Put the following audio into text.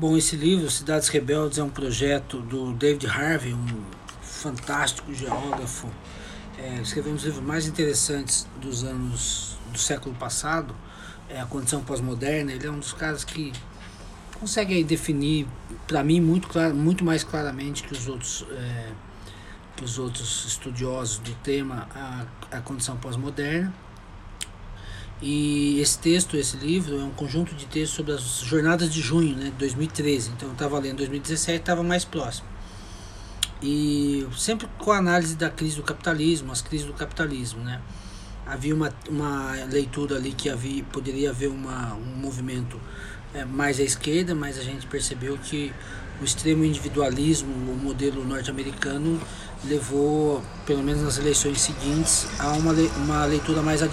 Bom, esse livro, Cidades Rebeldes, é um projeto do David Harvey, um fantástico geógrafo. É, escreveu um dos livros mais interessantes dos anos do século passado, é a condição pós-moderna. Ele é um dos caras que consegue aí definir, para mim, muito, claro, muito mais claramente que os outros, é, que os outros estudiosos do tema, a, a condição pós-moderna. E esse texto, esse livro, é um conjunto de textos sobre as jornadas de junho né, de 2013. Então eu estava lendo 2017, estava mais próximo. E sempre com a análise da crise do capitalismo, as crises do capitalismo. Né? Havia uma, uma leitura ali que havia, poderia haver uma, um movimento é, mais à esquerda, mas a gente percebeu que o extremo individualismo, o modelo norte-americano, levou, pelo menos nas eleições seguintes, a uma, uma leitura mais à